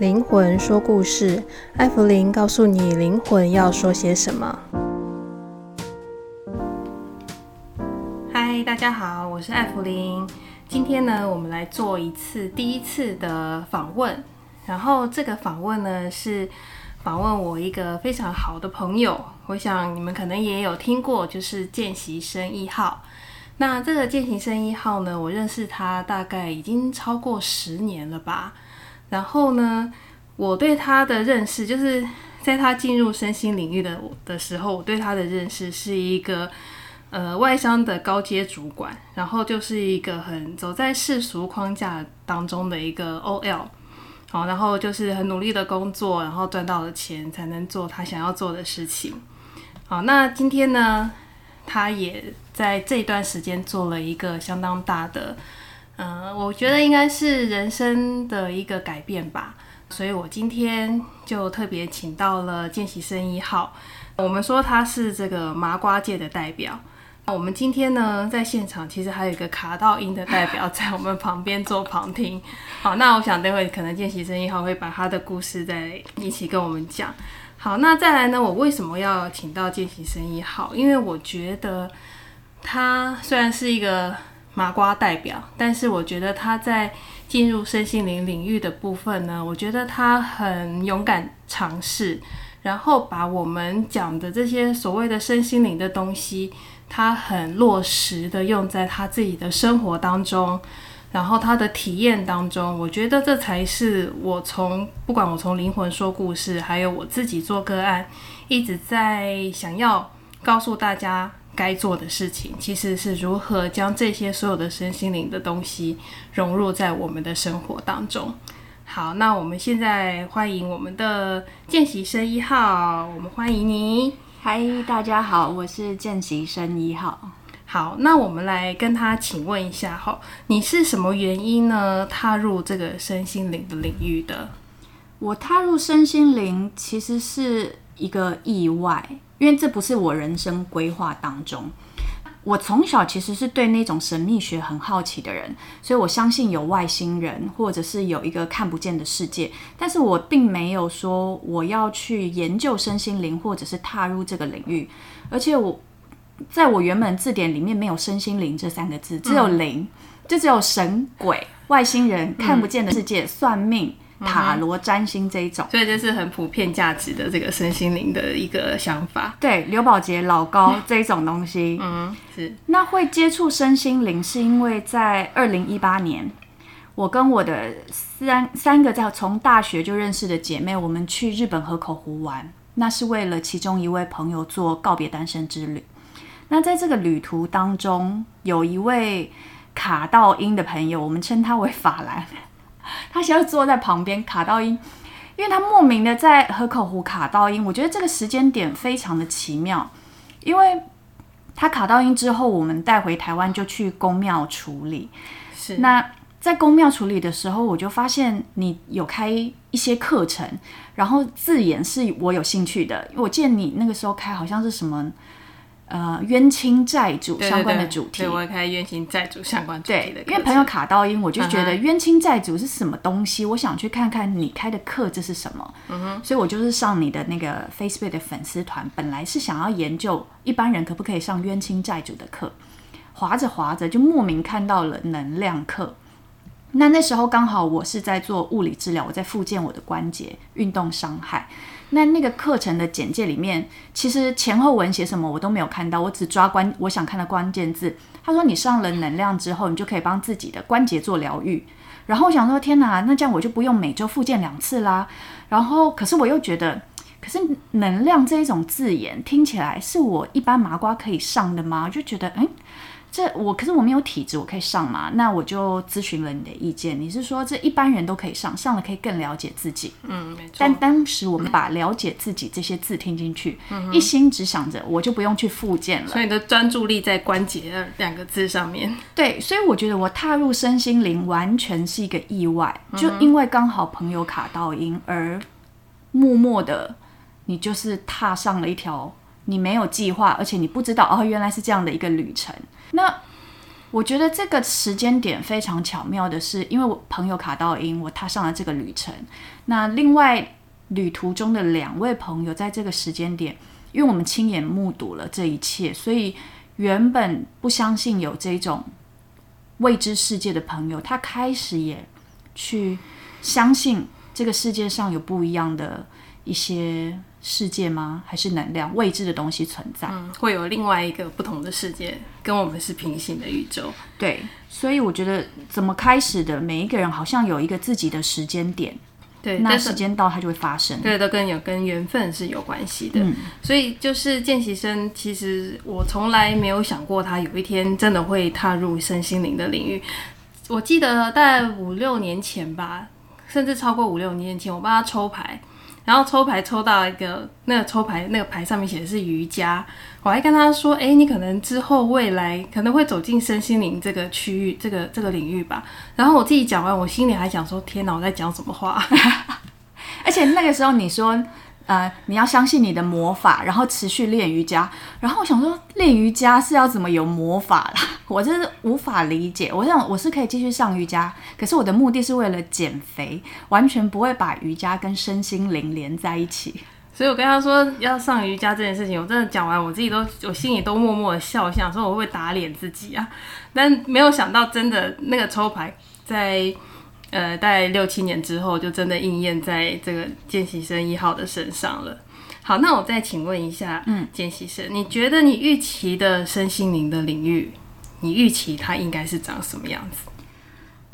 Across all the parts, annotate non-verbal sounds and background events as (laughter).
灵魂说故事，艾芙琳告诉你灵魂要说些什么。嗨，大家好，我是艾芙琳。今天呢，我们来做一次第一次的访问。然后这个访问呢，是访问我一个非常好的朋友。我想你们可能也有听过，就是见习生一号。那这个见习生一号呢，我认识他大概已经超过十年了吧。然后呢，我对他的认识，就是在他进入身心领域的的时候，我对他的认识是一个呃外商的高阶主管，然后就是一个很走在世俗框架当中的一个 OL，好，然后就是很努力的工作，然后赚到了钱才能做他想要做的事情。好，那今天呢，他也。在这段时间做了一个相当大的，嗯，我觉得应该是人生的一个改变吧。所以我今天就特别请到了见习生一号。我们说他是这个麻瓜界的代表。我们今天呢，在现场其实还有一个卡到音的代表在我们旁边做旁听。(laughs) 好，那我想待会可能见习生一号会把他的故事再一起跟我们讲。好，那再来呢，我为什么要请到见习生一号？因为我觉得。他虽然是一个麻瓜代表，但是我觉得他在进入身心灵领域的部分呢，我觉得他很勇敢尝试，然后把我们讲的这些所谓的身心灵的东西，他很落实的用在他自己的生活当中，然后他的体验当中，我觉得这才是我从不管我从灵魂说故事，还有我自己做个案，一直在想要告诉大家。该做的事情其实是如何将这些所有的身心灵的东西融入在我们的生活当中。好，那我们现在欢迎我们的见习生一号，我们欢迎你。嗨，大家好，我是见习生一号。好，那我们来跟他请问一下哈，你是什么原因呢？踏入这个身心灵的领域的？我踏入身心灵其实是一个意外。因为这不是我人生规划当中，我从小其实是对那种神秘学很好奇的人，所以我相信有外星人，或者是有一个看不见的世界，但是我并没有说我要去研究身心灵，或者是踏入这个领域，而且我在我原本字典里面没有身心灵这三个字，只有灵，嗯、就只有神鬼、外星人、看不见的世界、嗯、算命。塔罗占星这一种，所以这是很普遍价值的这个身心灵的一个想法。对，刘宝杰老高 (laughs) 这一种东西，嗯，是。那会接触身心灵，是因为在二零一八年，我跟我的三三个在从大学就认识的姐妹，我们去日本河口湖玩，那是为了其中一位朋友做告别单身之旅。那在这个旅途当中，有一位卡到音的朋友，我们称他为法兰。(laughs) 他现在坐在旁边卡到音，因为他莫名的在河口湖卡到音。我觉得这个时间点非常的奇妙，因为他卡到音之后，我们带回台湾就去宫庙处理。是，那在宫庙处理的时候，我就发现你有开一些课程，然后字眼是我有兴趣的，因为我记得你那个时候开好像是什么。呃，冤亲债主相关的主题，我开冤亲债主相关主题因为朋友卡到音，我就觉得冤亲债主是什么东西，uh. 我想去看看你开的课这是什么。嗯哼，所以我就是上你的那个 Facebook 的粉丝团，本来是想要研究一般人可不可以上冤亲债主的课，划着划着就莫名看到了能量课。那那时候刚好我是在做物理治疗，我在复健我的关节运动伤害。那那个课程的简介里面，其实前后文写什么我都没有看到，我只抓关我想看的关键字。他说你上了能量之后，你就可以帮自己的关节做疗愈。然后我想说天哪，那这样我就不用每周复健两次啦。然后可是我又觉得，可是能量这一种字眼听起来是我一般麻瓜可以上的吗？我就觉得诶。这我可是我没有体质，我可以上吗？那我就咨询了你的意见。你是说这一般人都可以上，上了可以更了解自己？嗯，没错。但当时我们把了解自己这些字听进去，嗯、一心只想着我就不用去复健了。所以你的专注力在关节两个字上面。对，所以我觉得我踏入身心灵完全是一个意外，嗯、就因为刚好朋友卡到音，而默默的你就是踏上了一条你没有计划，而且你不知道哦，原来是这样的一个旅程。那我觉得这个时间点非常巧妙的是，因为我朋友卡到阴，我踏上了这个旅程。那另外旅途中的两位朋友，在这个时间点，因为我们亲眼目睹了这一切，所以原本不相信有这种未知世界的朋友，他开始也去相信这个世界上有不一样的一些。世界吗？还是能量未知的东西存在？嗯，会有另外一个不同的世界，跟我们是平行的宇宙。对，所以我觉得怎么开始的，每一个人好像有一个自己的时间点。对，那时间到它就会发生。对，都跟有跟缘分是有关系的。嗯，所以就是见习生，其实我从来没有想过他有一天真的会踏入身心灵的领域。我记得大概五六年前吧，甚至超过五六年前，我帮他抽牌。然后抽牌抽到一个，那个抽牌那个牌上面写的是瑜伽，我还跟他说，哎，你可能之后未来可能会走进身心灵这个区域，这个这个领域吧。然后我自己讲完，我心里还想说，天哪，我在讲什么话？(laughs) 而且那个时候你说。呃，你要相信你的魔法，然后持续练瑜伽。然后我想说，练瑜伽是要怎么有魔法啦？(laughs) 我真是无法理解。我想我是可以继续上瑜伽，可是我的目的是为了减肥，完全不会把瑜伽跟身心灵连在一起。所以我跟他说要上瑜伽这件事情，我真的讲完，我自己都我心里都默默的笑，想说我会不会打脸自己啊？但没有想到，真的那个抽牌在。呃，大概六七年之后，就真的应验在这个见习生一号的身上了。好，那我再请问一下，嗯，见习生，你觉得你预期的身心灵的领域，你预期它应该是长什么样子？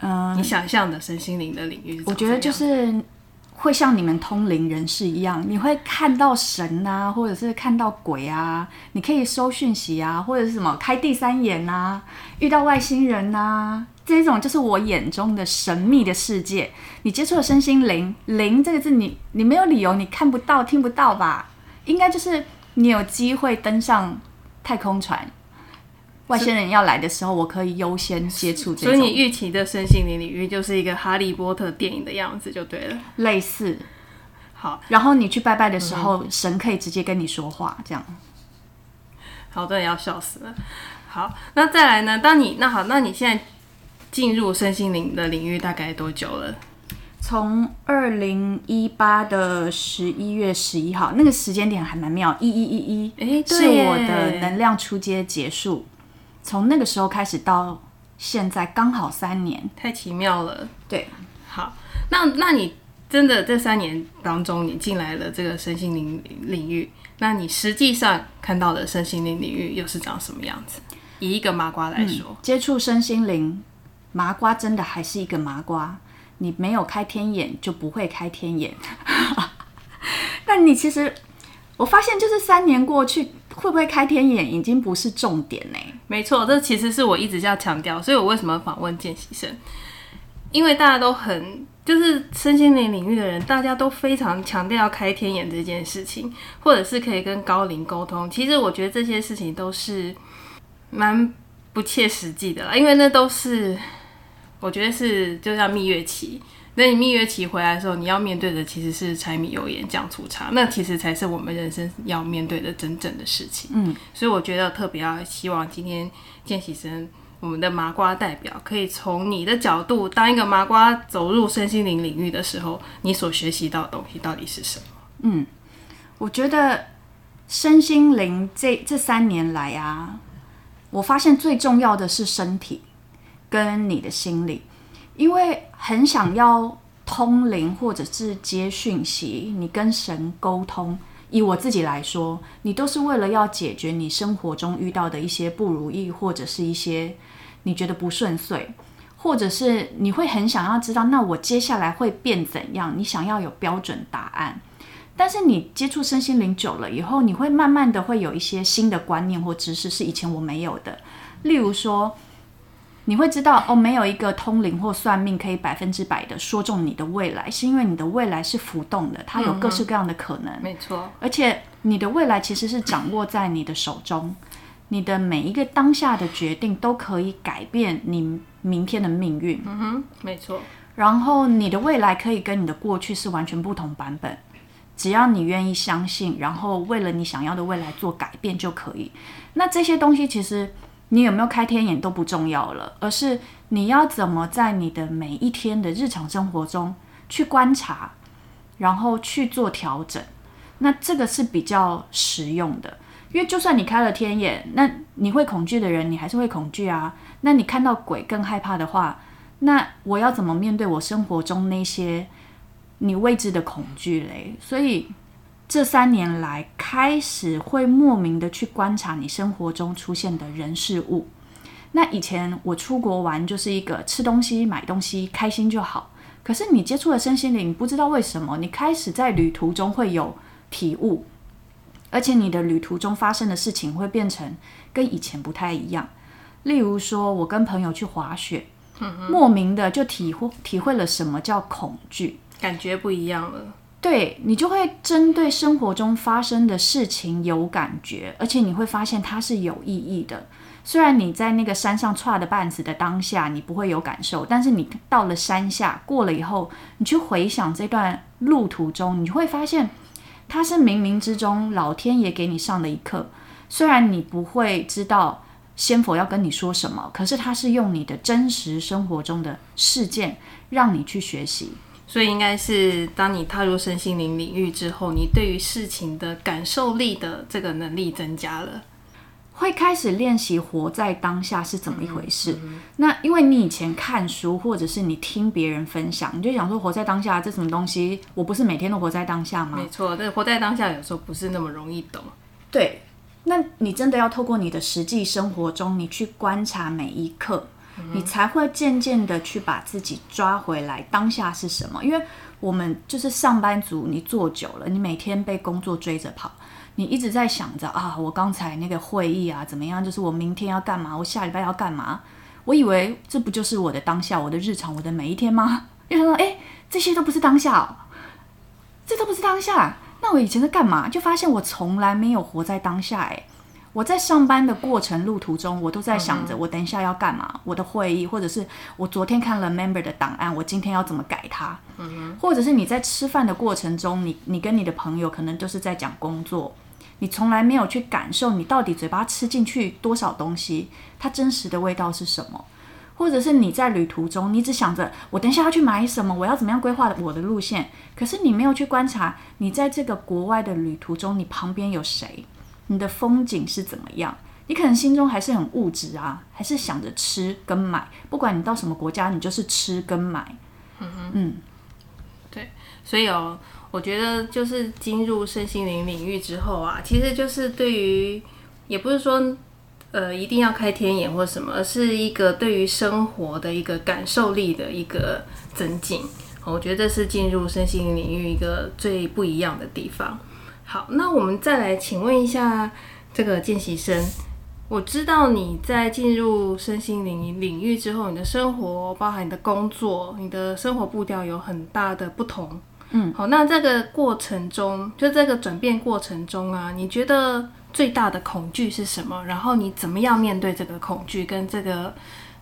嗯，你想象的身心灵的领域，我觉得就是会像你们通灵人士一样，你会看到神啊，或者是看到鬼啊，你可以收讯息啊，或者是什么开第三眼啊，遇到外星人啊。这种就是我眼中的神秘的世界。你接触了身心灵，灵这个字你，你你没有理由，你看不到、听不到吧？应该就是你有机会登上太空船，外星人要来的时候，我可以优先接触这种。所以你预期的身心灵领域就是一个哈利波特电影的样子，就对了。类似。好，然后你去拜拜的时候，嗯、神可以直接跟你说话，这样。好多人要笑死了。好，那再来呢？当你那好，那你现在。进入身心灵的领域大概多久了？从二零一八的十一月十一号，那个时间点还蛮妙，一一一一，哎，是我的能量出街结束。从那个时候开始到现在，刚好三年，太奇妙了。对，好，那那你真的这三年当中，你进来了这个身心灵领域，那你实际上看到的身心灵领域又是长什么样子？以一个麻瓜来说，嗯、接触身心灵。麻瓜真的还是一个麻瓜，你没有开天眼就不会开天眼。(laughs) 但你其实，我发现就是三年过去，会不会开天眼已经不是重点呢？没错，这其实是我一直要强调，所以我为什么访问见习生？因为大家都很就是身心灵领域的人，大家都非常强调要开天眼这件事情，或者是可以跟高灵沟通。其实我觉得这些事情都是蛮不切实际的啦，因为那都是。我觉得是就像蜜月期，那你蜜月期回来的时候，你要面对的其实是柴米油盐酱醋茶，那其实才是我们人生要面对的真正的事情。嗯，所以我觉得特别要希望今天见习生，我们的麻瓜代表，可以从你的角度，当一个麻瓜走入身心灵领域的时候，你所学习到的东西到底是什么？嗯，我觉得身心灵这这三年来啊，我发现最重要的是身体。跟你的心理，因为很想要通灵或者是接讯息，你跟神沟通。以我自己来说，你都是为了要解决你生活中遇到的一些不如意，或者是一些你觉得不顺遂，或者是你会很想要知道，那我接下来会变怎样？你想要有标准答案。但是你接触身心灵久了以后，你会慢慢的会有一些新的观念或知识是以前我没有的，例如说。你会知道哦，没有一个通灵或算命可以百分之百的说中你的未来，是因为你的未来是浮动的，它有各式各样的可能。嗯、没错，而且你的未来其实是掌握在你的手中，你的每一个当下的决定都可以改变你明天的命运。嗯哼，没错。然后你的未来可以跟你的过去是完全不同版本，只要你愿意相信，然后为了你想要的未来做改变就可以。那这些东西其实。你有没有开天眼都不重要了，而是你要怎么在你的每一天的日常生活中去观察，然后去做调整。那这个是比较实用的，因为就算你开了天眼，那你会恐惧的人，你还是会恐惧啊。那你看到鬼更害怕的话，那我要怎么面对我生活中那些你未知的恐惧嘞？所以这三年来，开始会莫名的去观察你生活中出现的人事物。那以前我出国玩就是一个吃东西、买东西开心就好，可是你接触了身心灵，不知道为什么，你开始在旅途中会有。体悟，而且你的旅途中发生的事情会变成跟以前不太一样。例如说，我跟朋友去滑雪，嗯、莫名的就体会体会了什么叫恐惧，感觉不一样了。对，你就会针对生活中发生的事情有感觉，而且你会发现它是有意义的。虽然你在那个山上剉的半死的当下，你不会有感受，但是你到了山下过了以后，你去回想这段路途中，你会发现。它是冥冥之中老天爷给你上的一课，虽然你不会知道仙佛要跟你说什么，可是它是用你的真实生活中的事件让你去学习。所以应该是当你踏入身心灵领域之后，你对于事情的感受力的这个能力增加了。会开始练习活在当下是怎么一回事？嗯嗯、那因为你以前看书或者是你听别人分享，你就想说活在当下这什么东西？我不是每天都活在当下吗？没错，但活在当下有时候不是那么容易懂。对，那你真的要透过你的实际生活中，你去观察每一刻，你才会渐渐的去把自己抓回来。当下是什么？因为我们就是上班族，你做久了，你每天被工作追着跑。你一直在想着啊，我刚才那个会议啊，怎么样？就是我明天要干嘛？我下礼拜要干嘛？我以为这不就是我的当下，我的日常，我的每一天吗？(laughs) 又说，哎，这些都不是当下哦，这都不是当下。那我以前在干嘛？就发现我从来没有活在当下。哎，我在上班的过程路途中，我都在想着我等一下要干嘛，我的会议，或者是我昨天看了 Member 的档案，我今天要怎么改它？嗯，或者是你在吃饭的过程中，你你跟你的朋友可能就是在讲工作。你从来没有去感受，你到底嘴巴吃进去多少东西，它真实的味道是什么？或者是你在旅途中，你只想着我等一下要去买什么，我要怎么样规划我的路线，可是你没有去观察，你在这个国外的旅途中，你旁边有谁？你的风景是怎么样？你可能心中还是很物质啊，还是想着吃跟买。不管你到什么国家，你就是吃跟买。嗯哼，嗯，对，所以哦。我觉得就是进入身心灵领域之后啊，其实就是对于，也不是说，呃，一定要开天眼或什么，而是一个对于生活的一个感受力的一个增进。我觉得这是进入身心灵领域一个最不一样的地方。好，那我们再来请问一下这个见习生，我知道你在进入身心灵领域之后，你的生活，包含你的工作，你的生活步调有很大的不同。嗯，好，那这个过程中，就这个转变过程中啊，你觉得最大的恐惧是什么？然后你怎么样面对这个恐惧，跟这个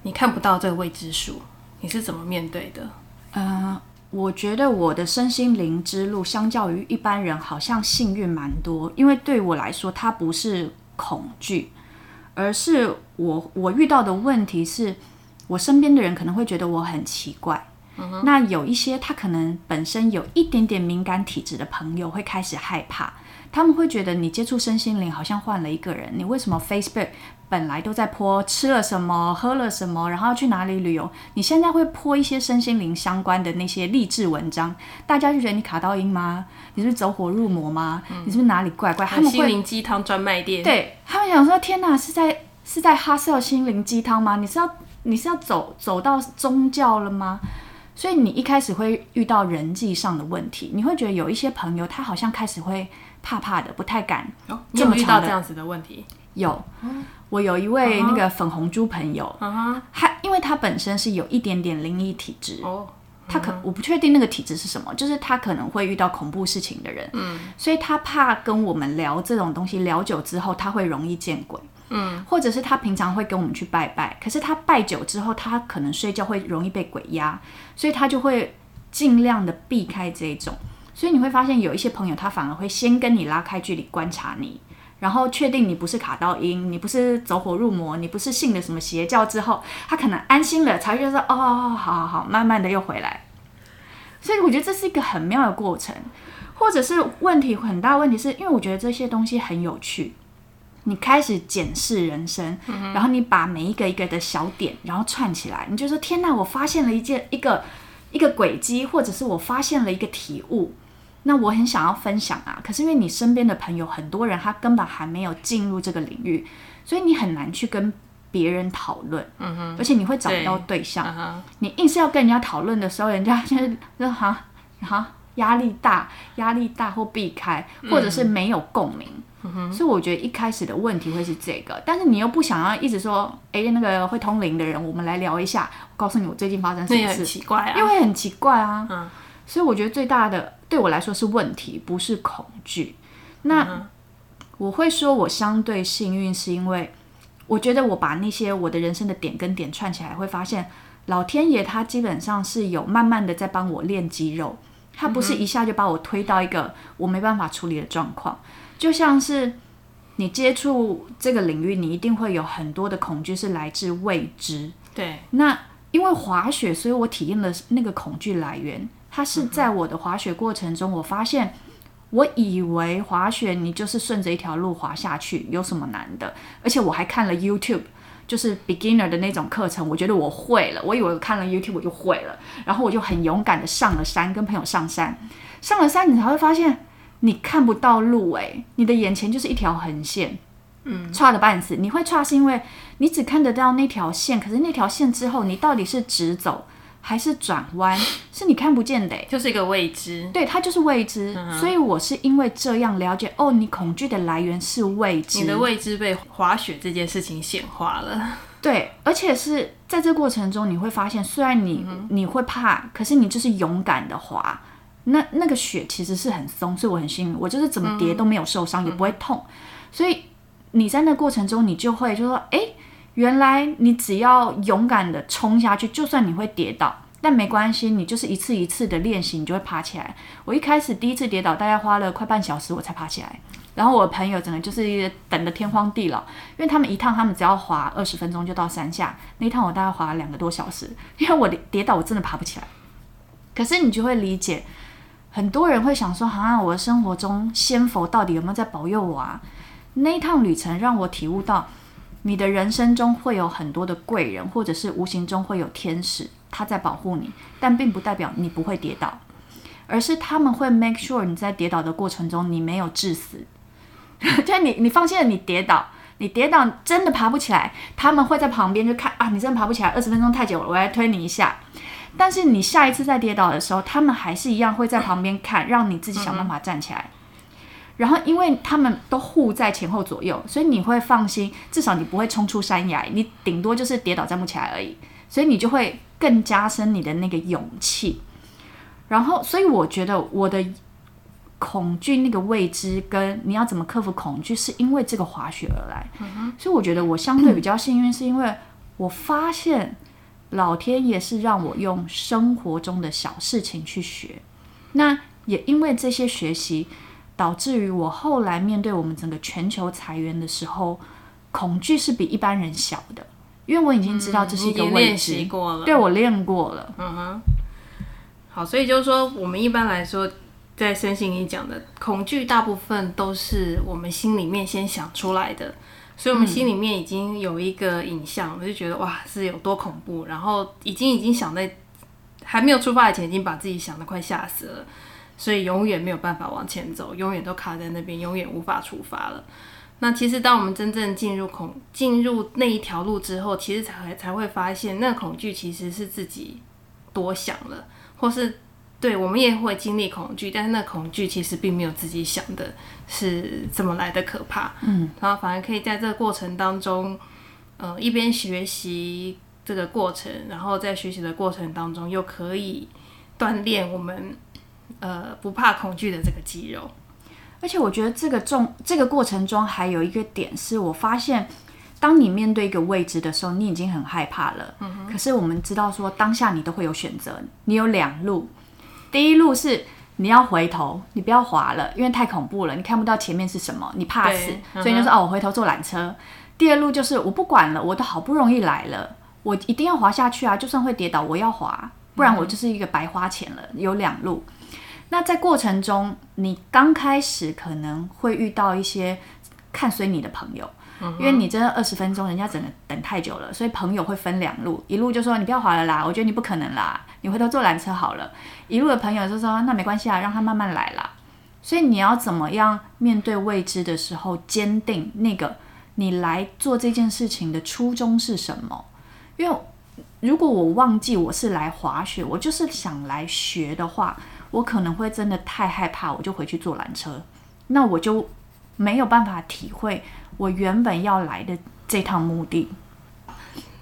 你看不到这个未知数，你是怎么面对的？呃，我觉得我的身心灵之路，相较于一般人，好像幸运蛮多，因为对我来说，它不是恐惧，而是我我遇到的问题是，我身边的人可能会觉得我很奇怪。那有一些他可能本身有一点点敏感体质的朋友会开始害怕，他们会觉得你接触身心灵好像换了一个人。你为什么 Facebook 本来都在 po 吃了什么、喝了什么，然后要去哪里旅游，你现在会 po 一些身心灵相关的那些励志文章，大家就觉得你卡到音吗？你是不是走火入魔吗？嗯、你是不是哪里怪怪？他们心灵鸡汤专卖店，对他们想说：天哪，是在是在哈 sell 心灵鸡汤吗？你是要你是要走走到宗教了吗？所以你一开始会遇到人际上的问题，你会觉得有一些朋友他好像开始会怕怕的，不太敢这么。遇到这样子的问题？有，我有一位那个粉红猪朋友，他因为他本身是有一点点灵异体质，哦，他可我不确定那个体质是什么，就是他可能会遇到恐怖事情的人，嗯，所以他怕跟我们聊这种东西，聊久之后他会容易见鬼。嗯，或者是他平常会跟我们去拜拜，可是他拜久之后，他可能睡觉会容易被鬼压，所以他就会尽量的避开这种。所以你会发现有一些朋友，他反而会先跟你拉开距离观察你，然后确定你不是卡到音，你不是走火入魔，你不是信了什么邪教之后，他可能安心了，才会说哦，好好好，慢慢的又回来。所以我觉得这是一个很妙的过程，或者是问题很大问题是因为我觉得这些东西很有趣。你开始检视人生，嗯、然后你把每一个一个的小点，然后串起来，你就说：“天哪，我发现了一件一个一个轨迹，或者是我发现了一个体悟。”那我很想要分享啊，可是因为你身边的朋友很多人，他根本还没有进入这个领域，所以你很难去跟别人讨论。嗯哼，而且你会找不到对象。对你硬是要跟人家讨论的时候，人家 (laughs) 就是说：“哈哈，压力大，压力大，或避开，或者是没有共鸣。嗯”所以我觉得一开始的问题会是这个，但是你又不想要一直说，哎，那个会通灵的人，我们来聊一下。我告诉你，我最近发生什么事？很奇怪啊，因为很奇怪啊。嗯，所以我觉得最大的对我来说是问题，不是恐惧。那我会说我相对幸运，是因为我觉得我把那些我的人生的点跟点串起来，会发现老天爷他基本上是有慢慢的在帮我练肌肉，他不是一下就把我推到一个我没办法处理的状况。就像是你接触这个领域，你一定会有很多的恐惧，是来自未知。对，那因为滑雪，所以我体验了那个恐惧来源。它是在我的滑雪过程中，我发现，我以为滑雪你就是顺着一条路滑下去，有什么难的？而且我还看了 YouTube，就是 beginner 的那种课程，我觉得我会了。我以为我看了 YouTube 我就会了，然后我就很勇敢的上了山，跟朋友上山。上了山，你才会发现。你看不到路诶，你的眼前就是一条横线，嗯，差的半死。你会差是因为你只看得到那条线，可是那条线之后，你到底是直走还是转弯，(laughs) 是你看不见的，就是一个未知。对，它就是未知。嗯、所以我是因为这样了解，哦，你恐惧的来源是未知，你的未知被滑雪这件事情显化了。对，而且是在这过程中，你会发现，虽然你、嗯、你会怕，可是你就是勇敢的滑。那那个雪其实是很松，所以我很幸运，我就是怎么跌都没有受伤，嗯、也不会痛。所以你在那过程中，你就会就说，哎，原来你只要勇敢的冲下去，就算你会跌倒，但没关系，你就是一次一次的练习，你就会爬起来。我一开始第一次跌倒，大概花了快半小时我才爬起来。然后我的朋友整个就是等得天荒地老，因为他们一趟他们只要滑二十分钟就到山下，那一趟我大概滑了两个多小时，因为我跌倒我真的爬不起来。可是你就会理解。很多人会想说：“好像我的生活中仙佛到底有没有在保佑我啊？”那一趟旅程让我体悟到，你的人生中会有很多的贵人，或者是无形中会有天使，他在保护你，但并不代表你不会跌倒，而是他们会 make sure 你在跌倒的过程中你没有致死。(laughs) 就你你放心了，你跌倒，你跌倒真的爬不起来，他们会在旁边就看啊，你真的爬不起来，二十分钟太久了，我来推你一下。但是你下一次再跌倒的时候，他们还是一样会在旁边看，让你自己想办法站起来。然后，因为他们都护在前后左右，所以你会放心，至少你不会冲出山崖，你顶多就是跌倒站不起来而已。所以你就会更加深你的那个勇气。然后，所以我觉得我的恐惧那个未知，跟你要怎么克服恐惧，是因为这个滑雪而来。所以我觉得我相对比较幸运，是因为我发现。老天爷是让我用生活中的小事情去学，那也因为这些学习，导致于我后来面对我们整个全球裁员的时候，恐惧是比一般人小的，因为我已经知道这是一个未知，练习过了，对，我练过了。嗯哼。好，所以就是说，我们一般来说，在身心里讲的恐惧，大部分都是我们心里面先想出来的。所以，我们心里面已经有一个影像，我、嗯、就觉得哇，是有多恐怖。然后，已经已经想在还没有出发以前，已经把自己想的快吓死了。所以，永远没有办法往前走，永远都卡在那边，永远无法出发了。那其实，当我们真正进入恐进入那一条路之后，其实才才会发现，那恐惧其实是自己多想了，或是。对，我们也会经历恐惧，但是那恐惧其实并没有自己想的是这么来的可怕。嗯，然后反而可以在这个过程当中，呃，一边学习这个过程，然后在学习的过程当中又可以锻炼我们呃不怕恐惧的这个肌肉。而且我觉得这个重这个过程中还有一个点是我发现，当你面对一个未知的时候，你已经很害怕了。嗯哼。可是我们知道说当下你都会有选择，你有两路。第一路是你要回头，你不要滑了，因为太恐怖了，你看不到前面是什么，你怕死，所以你就说哦，我回头坐缆车。第二路就是我不管了，我都好不容易来了，我一定要滑下去啊，就算会跌倒，我要滑，不然我就是一个白花钱了。有两路，那在过程中，你刚开始可能会遇到一些看随你的朋友。因为你真的二十分钟，人家等等太久了，所以朋友会分两路，一路就说你不要滑了啦，我觉得你不可能啦，你回头坐缆车好了。一路的朋友就说那没关系啊，让他慢慢来啦。所以你要怎么样面对未知的时候，坚定那个你来做这件事情的初衷是什么？因为如果我忘记我是来滑雪，我就是想来学的话，我可能会真的太害怕，我就回去坐缆车，那我就没有办法体会。我原本要来的这趟目的，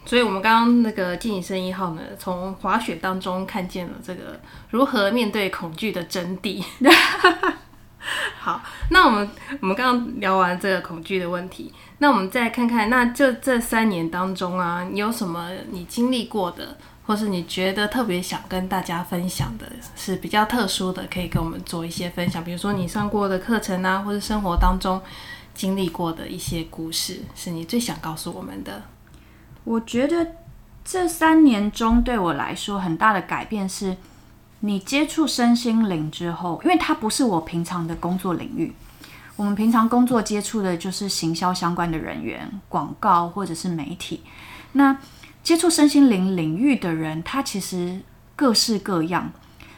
所以我们刚刚那个健行生一号呢，从滑雪当中看见了这个如何面对恐惧的真谛。(laughs) 好，那我们我们刚刚聊完这个恐惧的问题，那我们再看看，那这这三年当中啊，你有什么你经历过的，或是你觉得特别想跟大家分享的，是比较特殊的，可以跟我们做一些分享，比如说你上过的课程啊，或是生活当中。经历过的一些故事，是你最想告诉我们的。我觉得这三年中对我来说很大的改变是，你接触身心灵之后，因为它不是我平常的工作领域。我们平常工作接触的就是行销相关的人员、广告或者是媒体。那接触身心灵领域的人，他其实各式各样，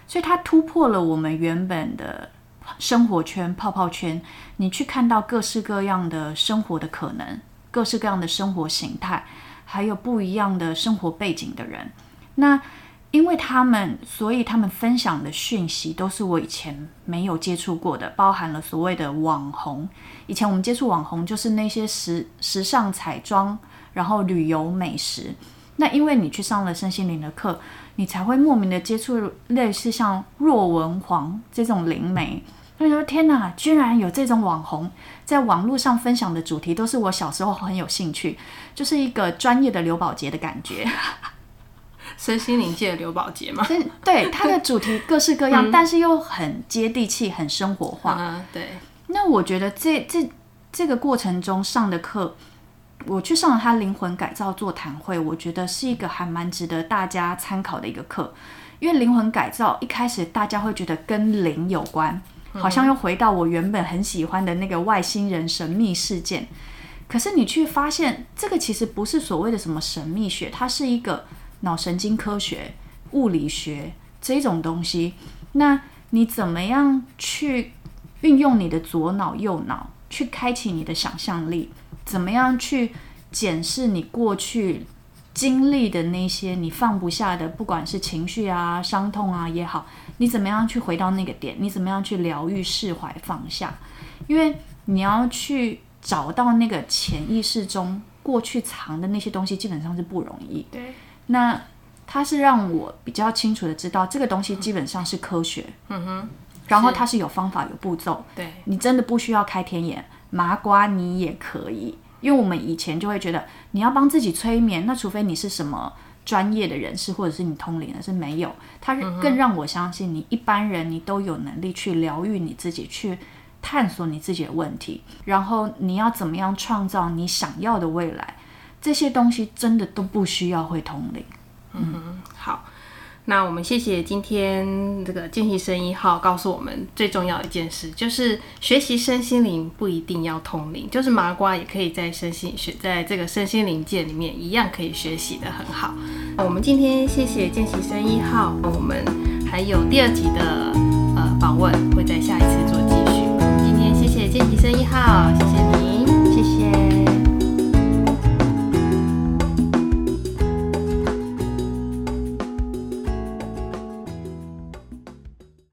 所以他突破了我们原本的。生活圈、泡泡圈，你去看到各式各样的生活的可能，各式各样的生活形态，还有不一样的生活背景的人。那因为他们，所以他们分享的讯息都是我以前没有接触过的，包含了所谓的网红。以前我们接触网红就是那些时时尚彩妆，然后旅游美食。那因为你去上了身心灵的课，你才会莫名的接触类似像若文黄这种灵媒。所以说，天哪，居然有这种网红在网络上分享的主题，都是我小时候很有兴趣，就是一个专业的刘宝杰的感觉，(laughs) 身心灵界的刘宝杰嘛。对，他的主题各式各样，嗯、但是又很接地气，很生活化。嗯、对。那我觉得这这这个过程中上的课，我去上了他灵魂改造座谈会，我觉得是一个还蛮值得大家参考的一个课，因为灵魂改造一开始大家会觉得跟灵有关。好像又回到我原本很喜欢的那个外星人神秘事件，可是你去发现，这个其实不是所谓的什么神秘学，它是一个脑神经科学、物理学这种东西。那你怎么样去运用你的左脑、右脑去开启你的想象力？怎么样去检视你过去经历的那些你放不下的，不管是情绪啊、伤痛啊也好，你怎么样去回到那个点？你怎么样去疗愈、释怀、放下？因为你要去找到那个潜意识中过去藏的那些东西，基本上是不容易。对。那它是让我比较清楚的知道，这个东西基本上是科学。嗯哼。然后它是有方法、有步骤。对。你真的不需要开天眼，麻瓜你也可以。因为我们以前就会觉得，你要帮自己催眠，那除非你是什么专业的人士，或者是你通灵的，是没有。他更让我相信，你一般人你都有能力去疗愈你自己，去探索你自己的问题，然后你要怎么样创造你想要的未来，这些东西真的都不需要会通灵。嗯哼，好。那我们谢谢今天这个见习生一号告诉我们最重要一件事就是学习身心灵不一定要通灵就是麻瓜也可以在身心学在这个身心灵界里面一样可以学习的很好。我们今天谢谢见习生一号我们还有第二集的呃访问会在下一次做继续。今天谢谢见习生一号谢谢。